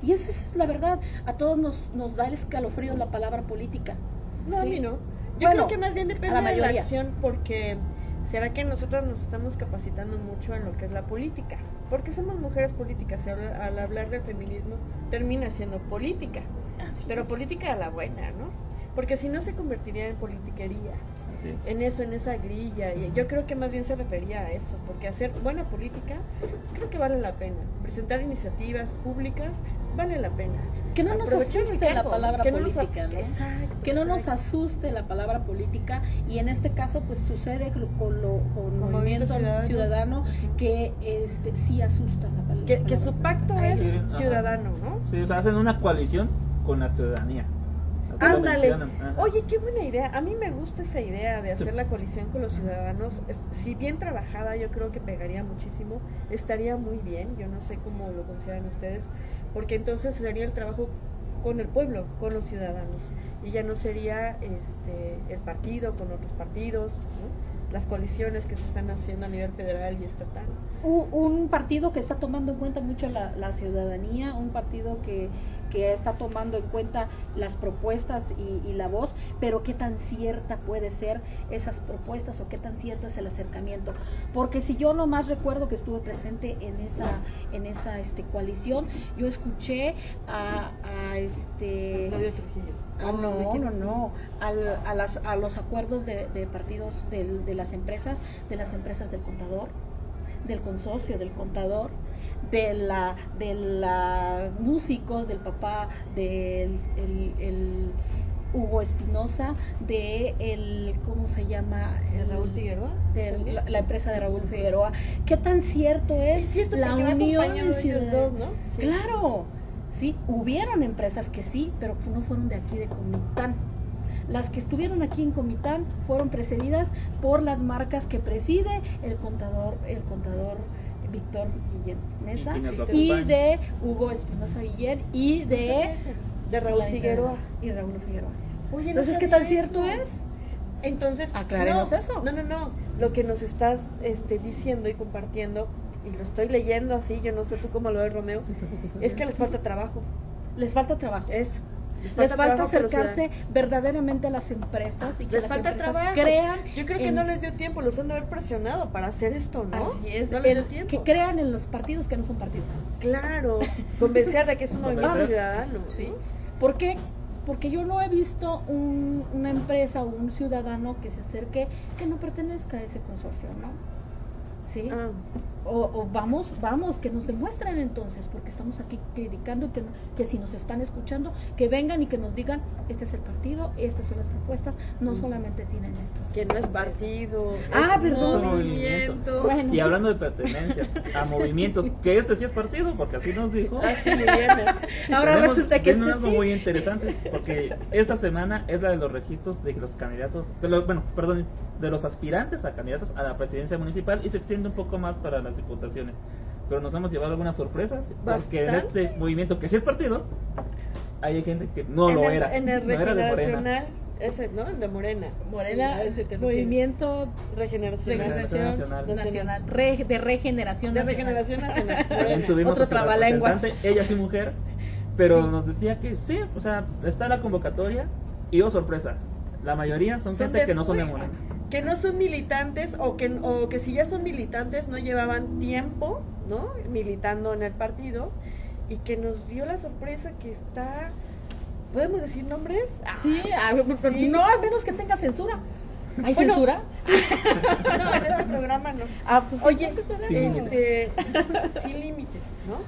Y eso es la verdad. A todos nos, nos da el escalofrío la palabra política. No, a mí no. Yo creo que más bien depende de la acción porque será que nosotros nos estamos capacitando mucho en lo que es la política. Porque somos mujeres políticas. Al hablar del feminismo termina siendo política. pero política a la buena, ¿no? Porque si no se convertiría en politiquería en eso, en esa grilla. Y yo creo que más bien se refería a eso, porque hacer buena política creo que vale la pena. Presentar iniciativas públicas vale la pena. Que no nos asuste la palabra política, que no nos asuste la palabra política y en este caso pues sucede con, lo, con, movimiento, ciudadano, que este sí asusta la palabra. Que, su pacto es ciudadano, ¿no? Sí, o sea, hacen una coalición con la ciudadanía. Ándale. Oye, qué buena idea. A mí me gusta esa idea de hacer la coalición con los ciudadanos. Si bien trabajada, yo creo que pegaría muchísimo. Estaría muy bien. Yo no sé cómo lo consideran ustedes. Porque entonces sería el trabajo con el pueblo, con los ciudadanos. Y ya no sería este, el partido con otros partidos, las coaliciones que se están haciendo a nivel federal y estatal. Un, partido que está tomando en cuenta mucho la ciudadanía, un partido que que está tomando en cuenta las propuestas y, la voz, pero qué tan cierta puede ser esas propuestas o qué tan cierto es el acercamiento. Porque si yo nomás recuerdo que estuve presente en esa, en esa este, coalición, yo escuché a, este... Ah, no, no, no, a, las, a los acuerdos de, partidos de las empresas, de las empresas del contador, del consorcio, del contador, de la de la músicos, del papá del el, Hugo Espinosa, de el, ¿cómo se llama? El Raúl Figueroa. De la, empresa de Raúl Figueroa. ¿Qué tan cierto es, la unión en Ciudad? ¿no? Claro, sí, hubieron empresas que sí, pero no fueron de aquí de Comitán. Las que estuvieron aquí en Comitán fueron precedidas por las marcas que preside el contador, el contador Víctor Guillén Mesa y, de Hugo Espinosa Guillén y de, de Raúl Figueroa. Y Raúl Figueroa. Entonces, ¿qué tan cierto es? Entonces, aclaremos eso. No, no, no. Lo que nos estás este, diciendo y compartiendo, y lo estoy leyendo así, yo no sé tú cómo lo ves, Romeo, es que les falta trabajo. Les falta trabajo. Eso. Les falta, acercarse verdaderamente a las empresas y que les las falta empresas crean. Yo creo que no les dio tiempo, los han de haber presionado para hacer esto, ¿no? Así es, que crean en los partidos que no son partidos. Claro, convencer de que es un movimiento ciudadano. ¿Sí? ¿Por qué? Porque yo no he visto una empresa o un ciudadano que se acerque que no pertenezca a ese consorcio, ¿no? ¿Sí? Ah. O, vamos, vamos, que nos demuestren entonces, porque estamos aquí criticando que, que si nos están escuchando, que vengan y que nos digan, este es el partido, estas son las propuestas, no mm. solamente tienen estas. Que no es partido, ah, perdón. movimiento. Y hablando de pertenencias a movimientos, que este sí es partido, porque así nos dijo. Así Ahora resulta que es algo muy interesante, porque esta semana es la de los registros de los candidatos, bueno, perdón, de los aspirantes a candidatos a la presidencia municipal y se extiende un poco más para la diputaciones. Pero nos hemos llevado algunas sorpresas, porque en este movimiento que sí es partido, hay gente que no lo era. En el regeneracional, ese, ¿no? El de Morena. Morena, ese movimiento regeneracional, nacional, nacional. de regeneración de regeneración nacional. Otro trabalenguas. Ella sí mujer, pero nos decía que sí, o sea, está la convocatoria y oh sorpresa, la mayoría son, gente que no son de Morena que no son militantes o que, o que si ya son militantes no llevaban tiempo, ¿no? Militando en el partido y que nos dio la sorpresa que está, ¿podemos decir nombres? sí, no, al menos que tenga censura. ¿Hay censura? no, en este programa no. Ah, pues Oye, este, sin límites, ¿no?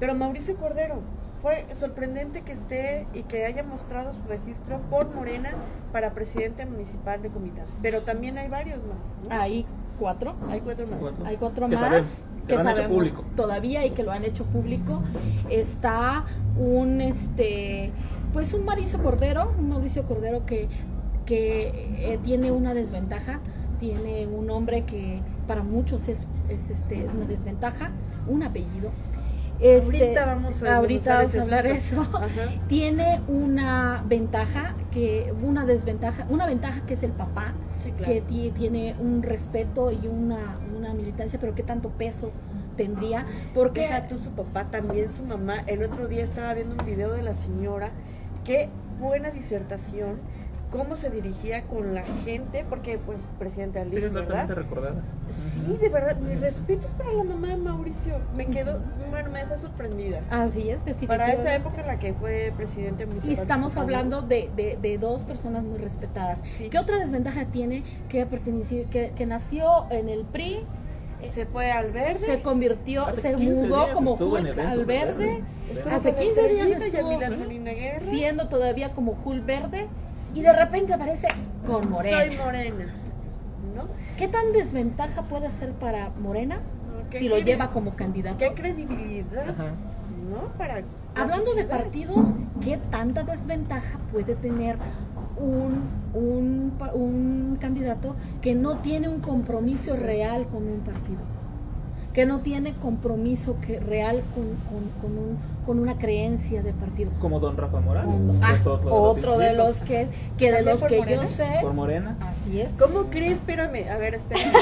Pero Mauricio Cordero, fue sorprendente que esté y que haya mostrado su registro por Morena para presidente municipal de Comitán. Pero también hay varios más. Hay cuatro. Hay cuatro más. Hay cuatro más que, sabemos todavía y que lo han hecho público. Está un este pues un Mauricio Cordero, un Mauricio Cordero que, que eh, tiene una desventaja, tiene un nombre que para muchos es, es este, una desventaja, un apellido este, ahorita vamos a, ahorita hablar eso. Tiene una ventaja, que una desventaja, una ventaja que es el papá, que tiene un respeto y una, una militancia, pero qué tanto peso tendría. Porque Deja tú su papá, también su mamá. El otro día estaba viendo un video de la señora, qué buena disertación cómo se dirigía con la gente, porque pues presidente Ali, sí, ¿verdad? recordada. Sí, de verdad, mi respeto es para la mamá de Mauricio. Me quedó, bueno, me dejó sorprendida. Así es, definitivamente. Para esa época en la que fue presidente municipal. Y estamos hablando de, de, dos personas muy respetadas. ¿Qué otra desventaja tiene que, que, que nació en el PRI? Se fue al verde. Se convirtió, se mudó como Hulk al verde. Hace 15 días estuvo siendo todavía como Hulk verde y de repente aparece con Morena. Soy Morena. ¿no? ¿Qué tan desventaja puede ser para Morena si lo lleva como candidato? ¿Qué credibilidad? ¿no? Para Hablando de partidos, ¿qué tanta desventaja puede tener un, un, un candidato que no tiene un compromiso real con un partido? que no tiene compromiso que real con, con, un, con una creencia de partido. Como don Rafa Morales. Ah, otro, de los, que, que de los que yo sé. Por Morena. Así es. ¿Cómo crees? Espérame, a ver, espérame.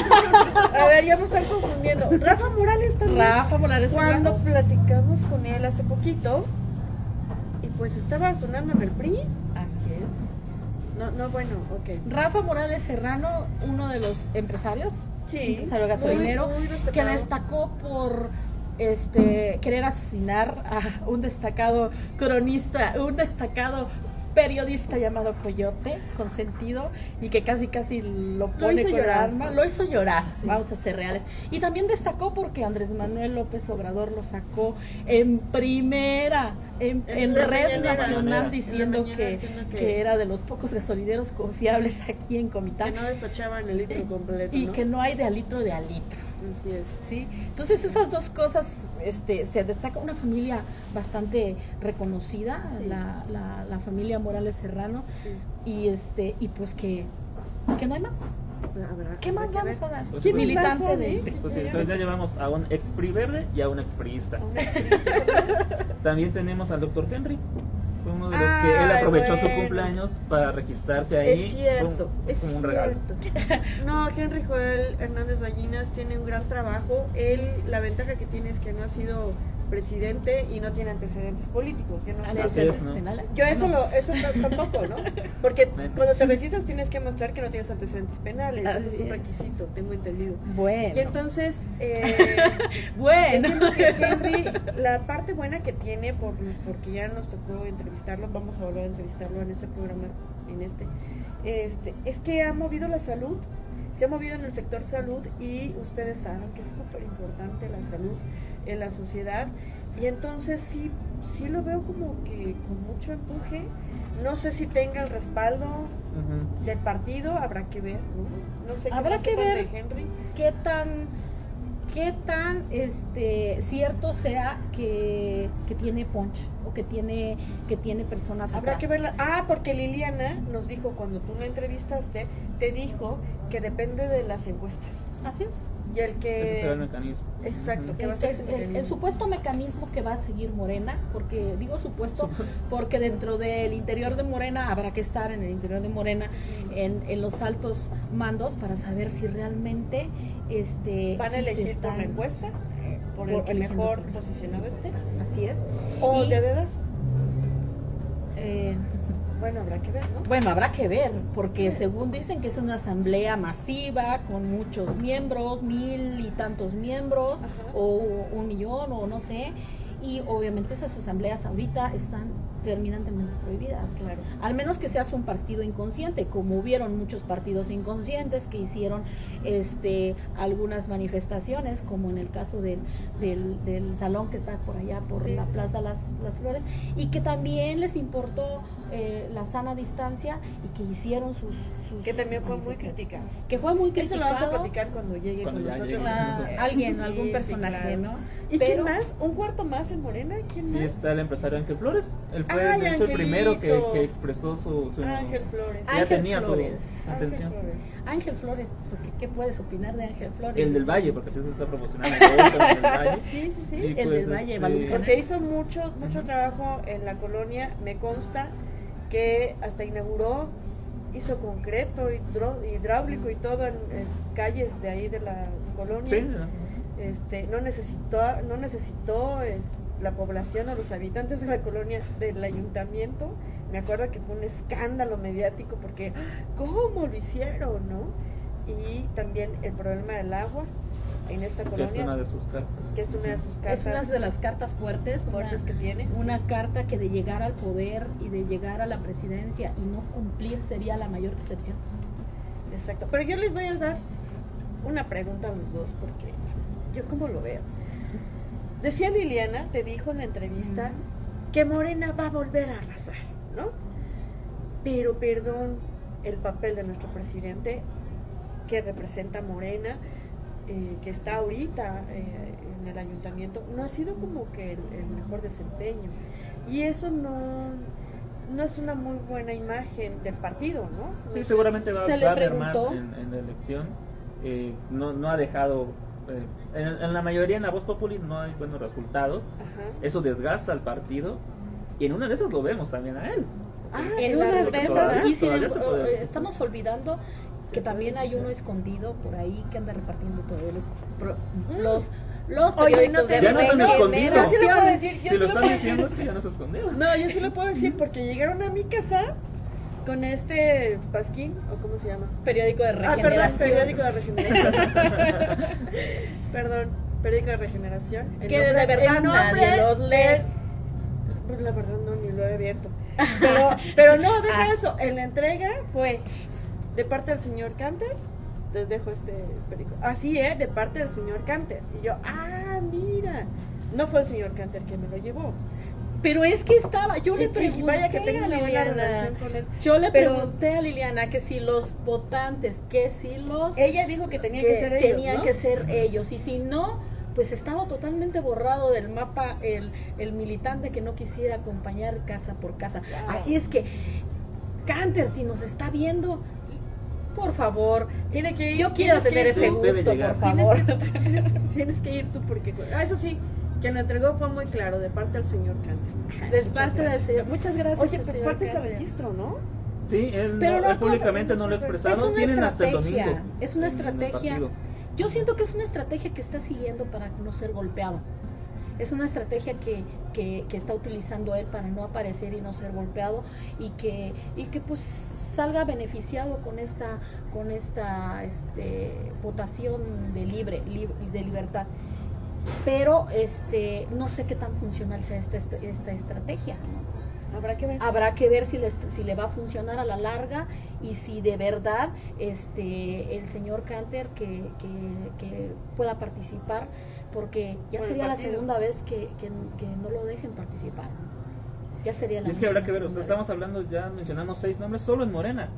a ver, ya me están confundiendo. Rafa Morales también. Rafa Morales. Cuando platicamos con él hace poquito, y pues estaba sonando en el PRI. No, no, bueno, ok. Rafa Morales Serrano, uno de los empresarios sí, empresario gasolinero, que destacó por este querer asesinar a un destacado cronista, un destacado periodista llamado Coyote, consentido, y que casi casi lo pone con llorar. arma, lo hizo llorar, vamos a ser reales. Y también destacó porque Andrés Manuel López Obrador lo sacó en primera, en, red nacional, diciendo que, que, era de los pocos gasolineros confiables aquí en Comitán. Que no despachaban el litro completo. Y que no hay de a litro de a litro. Así es. ¿sí? Entonces esas dos cosas, este, se destaca una familia bastante reconocida, la, la, familia Morales Serrano, y este, y pues que, que no hay más. ¿Qué más vamos a dar? Pues, ¿Qué militante de pues, entonces ya llevamos a un ex PRI verde y a un ex priista. También tenemos al doctor Henry, fue uno de los que él aprovechó su cumpleaños para registrarse ahí. Es cierto, es un regalo. No, Henry Joel Hernández Ballinas tiene un gran trabajo. Él, la ventaja que tiene es que no ha sido presidente y no tiene antecedentes políticos. Yo no sé. penales. Yo eso, lo, eso tampoco, ¿no? Porque cuando te registras tienes que mostrar que no tienes antecedentes penales. Es un requisito, tengo entendido. Bueno. Y entonces, eh, bueno. Entiendo que Henry, la parte buena que tiene, por, porque ya nos tocó entrevistarlo, vamos a volver a entrevistarlo en este programa, en este, este es que ha movido la salud se ha movido en el sector salud y ustedes saben que es súper importante la salud en la sociedad. Y entonces sí, sí lo veo como que con mucho empuje. No sé si tenga el respaldo del partido, habrá que ver, ¿no? sé qué habrá que ver Henry. qué tan qué tan este cierto sea que, que, tiene punch o que tiene que tiene personas habrá que verla ah porque Liliana nos dijo cuando tú la entrevistaste te dijo que depende de las encuestas así es y el que... Ese será el mecanismo. Exacto, que va a ser el, supuesto mecanismo que va a seguir Morena, porque digo supuesto, porque dentro del interior de Morena habrá que estar en el interior de Morena, en, en los altos mandos, para saber si realmente este, van a elegir por la encuesta, por, el que mejor posicionado esté. Así es. ¿O de dedos? Eh, bueno, habrá que ver, ¿no? Bueno, habrá que ver, porque según dicen que es una asamblea masiva con muchos miembros, mil y tantos miembros, o un millón, o no sé, y obviamente esas asambleas ahorita están terminantemente prohibidas. Claro. Al menos que seas un partido inconsciente, como hubieron muchos partidos inconscientes que hicieron este algunas manifestaciones, como en el caso del, del, salón que está por allá por la Plaza Las, Las Flores, y que también les importó eh, la sana distancia y que hicieron sus, que también fue muy crítica. Que fue muy crítica eso lo vamos a platicar cuando llegue con nosotros. alguien algún personaje no y quién más un cuarto más en Morena quién sí está el empresario Ángel Flores. Él fue de hecho el primero que, que expresó su, su, Ángel Flores. Ya tenía su intención Ángel Flores. Pues, ¿qué, puedes opinar de Ángel Flores el del Valle porque se está promocionando. El del Valle. Sí sí sí. El pues, del Valle este, porque hizo mucho mucho trabajo en la colonia me consta que hasta inauguró, hizo concreto, hidráulico y todo en, calles de ahí de la colonia. Este, no necesitó, no necesitó la población o los habitantes de la colonia del ayuntamiento. Me acuerdo que fue un escándalo mediático porque ¿cómo lo hicieron, no? Y también el problema del agua, en esta colonia. Que es una de sus cartas. Que es una de sus cartas. Es una de las cartas fuertes. Fuertes que tiene. Una carta que de llegar al poder y de llegar a la presidencia y no cumplir sería la mayor decepción. Exacto. Pero yo les voy a dar una pregunta a los dos porque yo como lo veo. Decía Liliana, te dijo en la entrevista, que Morena va a volver a arrasar, ¿no? Pero perdón, el papel de nuestro presidente que representa Morena eh, que está ahorita eh, en el ayuntamiento no ha sido como que el, mejor desempeño. Y eso no, no es una muy buena imagen del partido, ¿no? Sí, seguramente va, a mermar en, la elección. Eh, no, no ha dejado en, la mayoría en la voz popular no hay buenos resultados. Eso desgasta al partido. Y en una de esas lo vemos también a él. Ah, en unas veces, y estamos olvidando que también hay uno escondido por ahí que anda repartiendo todos los mm. los los periódicos de ya no están escondidos. sí lo puedo decir. si lo están diciendo es que ya no se escondido. No, yo sí lo puedo decir porque llegaron a mi casa con este pasquín o cómo se llama periódico de regeneración ah perdón periódico de regeneración perdón periódico de regeneración que de verdad nadie lo lee pues la verdad no ni lo he abierto Pero, pero no, deja ah. eso. En la entrega fue de parte del señor Canter. Les dejo este perico. Así es, de parte del señor Canter. Y yo, ah, mira. No fue el señor Canter que me lo llevó. Pero es que estaba, yo le pregunté vaya que una buena relación con él. Yo le pregunté a Liliana que si los votantes, que si los Ella dijo que tenían que, ser ellos, tenían que ser ellos y si no, pues estaba totalmente borrado del mapa el, el militante que no quisiera acompañar casa por casa. Así es que Canter, si nos está viendo, por favor, tiene que ir, yo quiero tener ese gusto, por favor. Tienes que, tienes que, ir tú porque ah, eso sí, quien lo entregó fue muy claro, de parte del señor Canter. De parte del señor. Muchas gracias. Oye, pero parte ese registro, ¿no? Sí, él, Pero públicamente no lo ha expresado. Tienen hasta el domingo. Es una estrategia. Yo siento que es una estrategia que está siguiendo para no ser golpeado. Es una estrategia que, que, que, está utilizando él para no aparecer y no ser golpeado y que, y que pues salga beneficiado con esta, con esta este, votación de libre, de libertad pero este no sé qué tan funcional sea esta, esta, estrategia. Habrá que ver. Habrá que ver si le, si le va a funcionar a la larga y si de verdad este el señor Canter que, que, pueda participar, porque ya sería la segunda vez que, no lo dejen participar. Ya sería la Es que habrá que ver, estamos hablando, ya mencionamos seis nombres solo en Morena.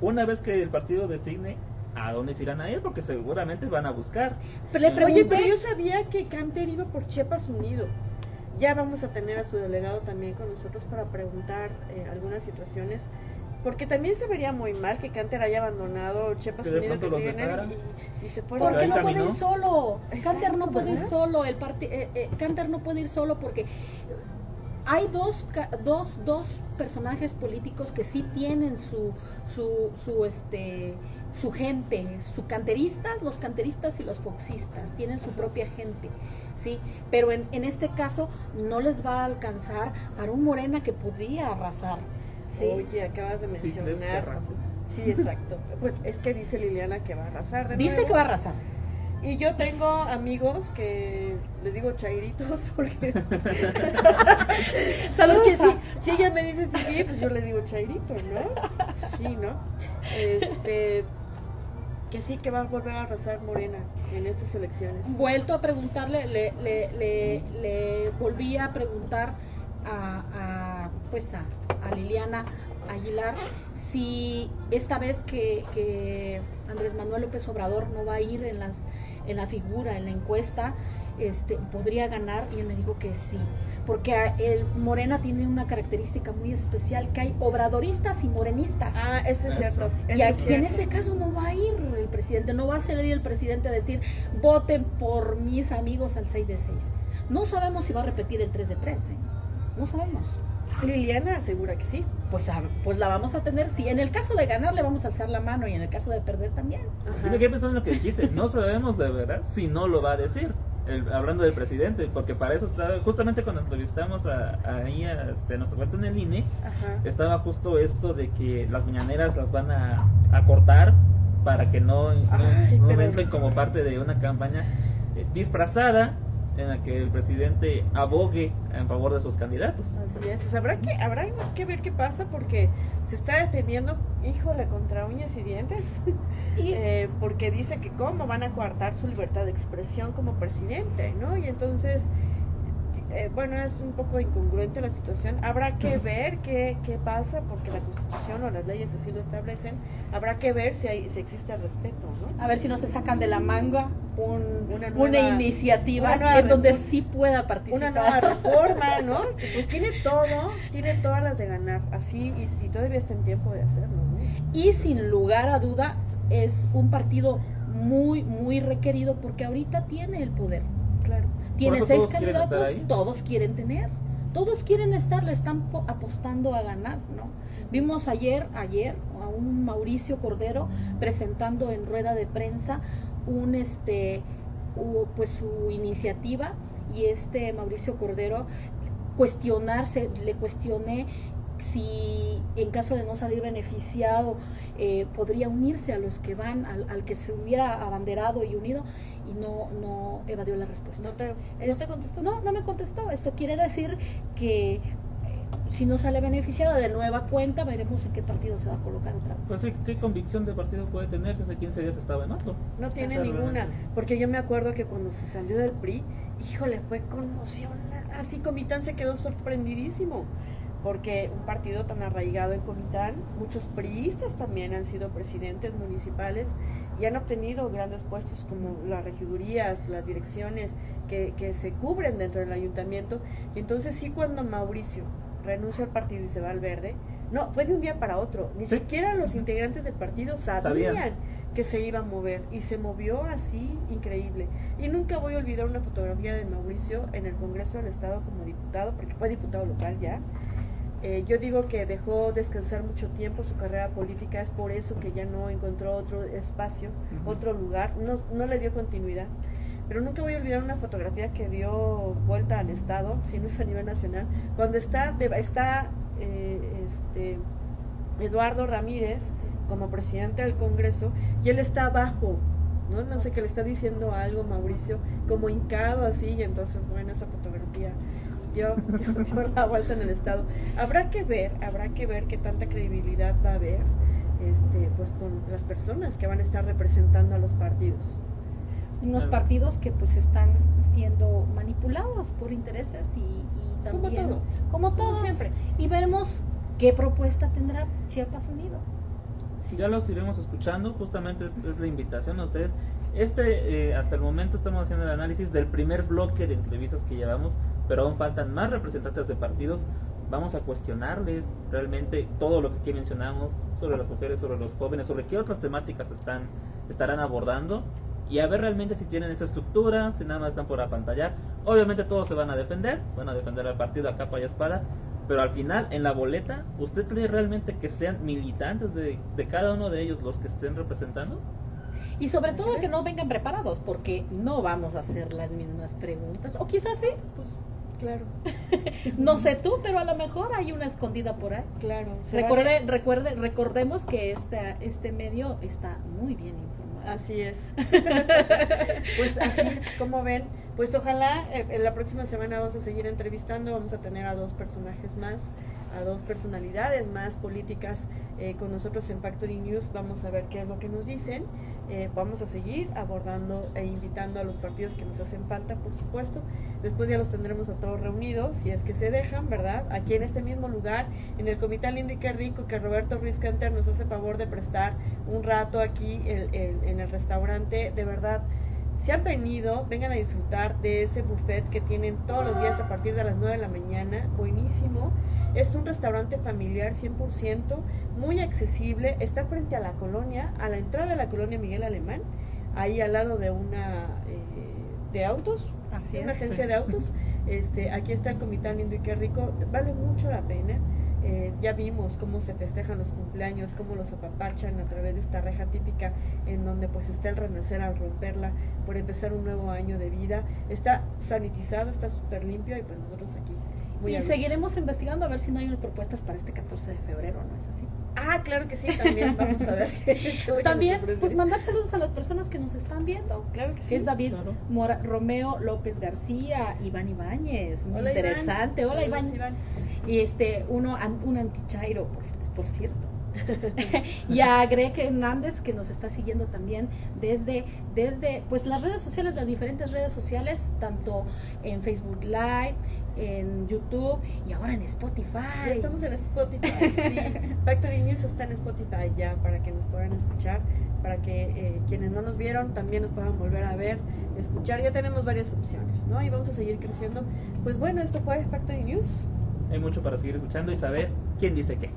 Una vez que el partido designe a dónde se irán a ir porque seguramente van a buscar. Pero Oye, pero yo sabía que Canter iba por Chiapas Unido. Ya vamos a tener a su delegado también con nosotros para preguntar eh, algunas situaciones. Porque también se vería muy mal que Canter haya abandonado Chiapas Unido y, se puede ¿Por qué no puede ir solo? Canter no puede ir solo. El eh, eh, Canter no puede ir solo porque hay dos, dos, dos personajes políticos que sí tienen su, su, su, este, su gente, su canteristas, los canteristas y los foxistas, tienen su propia gente, ¿sí? Pero en, en este caso no les va a alcanzar para un Morena que podía arrasar, ¿sí? Oye, acabas de mencionar... Sí, exacto. Pues es que dice Liliana que va a arrasar. dice que va a arrasar. Y yo tengo amigos que les digo chairitos porque. Saludos. si, ella me dice sí, pues yo le digo chairito, ¿no? Sí, ¿no? Este. Que sí, que va a volver a arrasar Morena en estas elecciones. Vuelto a preguntarle, le, le, le, le volví a preguntar a, a pues a, a Liliana Aguilar si esta vez que, que Andrés Manuel López Obrador no va a ir en las en la figura, en la encuesta, este, podría ganar y él me dijo que sí, porque el Morena tiene una característica muy especial, que hay obradoristas y morenistas. Ah, eso es cierto. y aquí en ese caso no va a ir el presidente, no va a salir el presidente a decir, voten por mis amigos al 6 de 6. No sabemos si va a repetir el 3 de 13, no sabemos. Liliana asegura que sí. Pues, pues la vamos a tener, sí. En el caso de ganar le vamos a alzar la mano y en el caso de perder también. Yo me quedé pensando en lo que dijiste. No sabemos de verdad si no lo va a decir. hablando del presidente, porque para eso estaba, justamente cuando entrevistamos a, ahí a, este, nuestro cuento en el INE, estaba justo esto de que las mañaneras las van a, cortar para que no, no, entren como parte de una campaña eh, disfrazada en la que el presidente abogue en favor de sus candidatos. Así es, pues habrá que, habrá que ver qué pasa porque se está defendiendo, híjole, contra uñas y dientes, eh, porque dice que cómo van a coartar su libertad de expresión como presidente, ¿no? Y entonces eh, bueno, es un poco incongruente la situación. Habrá que ver qué, qué, pasa, porque la Constitución o las leyes así lo establecen. Habrá que ver si, hay, si existe el respeto, ¿no? A ver si no se sacan de la manga una, iniciativa en donde sí pueda participar. Una nueva reforma, ¿no? pues tiene todo, tiene todas las de ganar, así, y, todavía está en tiempo de hacerlo, Y sin lugar a duda, es un partido muy, muy requerido porque ahorita tiene el poder. Claro tiene seis candidatos, todos quieren tener, todos quieren estar, le están apostando a ganar, ¿no? Vimos ayer, ayer a un Mauricio Cordero presentando en rueda de prensa un este pues su iniciativa y este Mauricio Cordero cuestionarse, le cuestioné si en caso de no salir beneficiado eh, podría unirse a los que van, al, al, que se hubiera abanderado y unido y no, no evadió la respuesta. ¿No te, contestó? No, no me contestó. Esto quiere decir que si no sale beneficiado de nueva cuenta, veremos en qué partido se va a colocar otra vez. Pues, ¿qué convicción de partido puede tener si hace 15 días estaba en otro? No tiene ninguna, porque yo me acuerdo que cuando se salió del PRI, híjole, fue conmoción, así Comitán se quedó sorprendidísimo, porque un partido tan arraigado en Comitán, muchos priistas también han sido presidentes municipales y han obtenido grandes puestos como las regidurías, las direcciones que, que se cubren dentro del ayuntamiento, y entonces sí cuando Mauricio renuncia al partido y se va al verde. No, fue de un día para otro. Ni siquiera los integrantes del partido sabían, que se iba a mover y se movió así increíble. Y nunca voy a olvidar una fotografía de Mauricio en el Congreso del Estado como diputado, porque fue diputado local ya. Eh, yo digo que dejó descansar mucho tiempo su carrera política, es por eso que ya no encontró otro espacio, otro lugar, no, no le dio continuidad pero nunca voy a olvidar una fotografía que dio vuelta al Estado, si no es a nivel nacional, cuando está, está eh, este, Eduardo Ramírez como presidente del Congreso y él está abajo, ¿no? No sé, que le está diciendo algo Mauricio, como hincado así, y entonces, bueno, esa fotografía dio, dio, la vuelta en el Estado. Habrá que ver, habrá que ver qué tanta credibilidad va a haber este, pues con las personas que van a estar representando a los partidos. Unos partidos que pues están siendo manipulados por intereses y, también como, todos siempre. y veremos qué propuesta tendrá Chiapas Unido. Ya los iremos escuchando justamente es, la invitación a ustedes. Este eh, hasta el momento estamos haciendo el análisis del primer bloque de entrevistas que llevamos pero aún faltan más representantes de partidos vamos a cuestionarles realmente todo lo que aquí mencionamos sobre las mujeres, sobre los jóvenes, sobre qué otras temáticas están estarán abordando y a ver realmente si tienen esa estructura, si nada más están por apantallar. Obviamente todos se van a defender, van a defender al partido a capa y espada, pero al final en la boleta, ¿usted cree realmente que sean militantes de, de cada uno de ellos los que estén representando? Y sobre todo que no vengan preparados, porque no vamos a hacer las mismas preguntas, o quizás sí, pues claro. no sé tú, pero a lo mejor hay una escondida por ahí. Claro. Recuerde, recuerde, recordemos que este, este medio está muy bien informado. Así es. pues así, como ven, pues ojalá eh, en la próxima semana vamos a seguir entrevistando, vamos a tener a dos personajes más, a dos personalidades más políticas eh, con nosotros en Factory News, vamos a ver qué es lo que nos dicen eh, vamos a seguir abordando e invitando a los partidos que nos hacen falta, por supuesto. Después ya los tendremos a todos reunidos, si es que se dejan, ¿verdad? Aquí en este mismo lugar, en el Comité Lindo Qué Rico, que Roberto Ruiz Canter nos hace favor de prestar un rato aquí en el restaurante. De verdad, si han venido, vengan a disfrutar de ese buffet que tienen todos los días a partir de las 9 de la mañana. Buenísimo. Es un restaurante familiar 100%, muy accesible. Está frente a la colonia, a la entrada de la colonia Miguel Alemán, ahí al lado de una eh, de autos, Así una agencia de autos. Este, aquí está el Comitán Lindo y qué rico. Vale mucho la pena. Eh, ya vimos cómo se festejan los cumpleaños, cómo los apapachan a través de esta reja típica en donde pues está el renacer al romperla por empezar un nuevo año de vida. Está sanitizado, está súper limpio y pues nosotros aquí. Y seguiremos investigando a ver si no hay propuestas para este 14 de febrero, ¿no es así? Ah, claro que sí, también vamos a ver. también, pues mandar saludos a las personas que nos están viendo. Claro que sí. es David Romeo López García, Iván Ibáñez, muy interesante. Hola Iván. Iván y este uno un antichairo por, por cierto y a Greg Hernández que nos está siguiendo también desde desde pues las redes sociales las diferentes redes sociales tanto en Facebook Live en YouTube y ahora en Spotify. estamos en Spotify, sí. Factory News está en Spotify ya para que nos puedan escuchar, para que eh, quienes no nos vieron también nos puedan volver a ver, escuchar. Ya tenemos varias opciones, ¿no? Y vamos a seguir creciendo. Pues bueno, esto fue Factory News hay mucho para seguir escuchando y saber quién dice qué.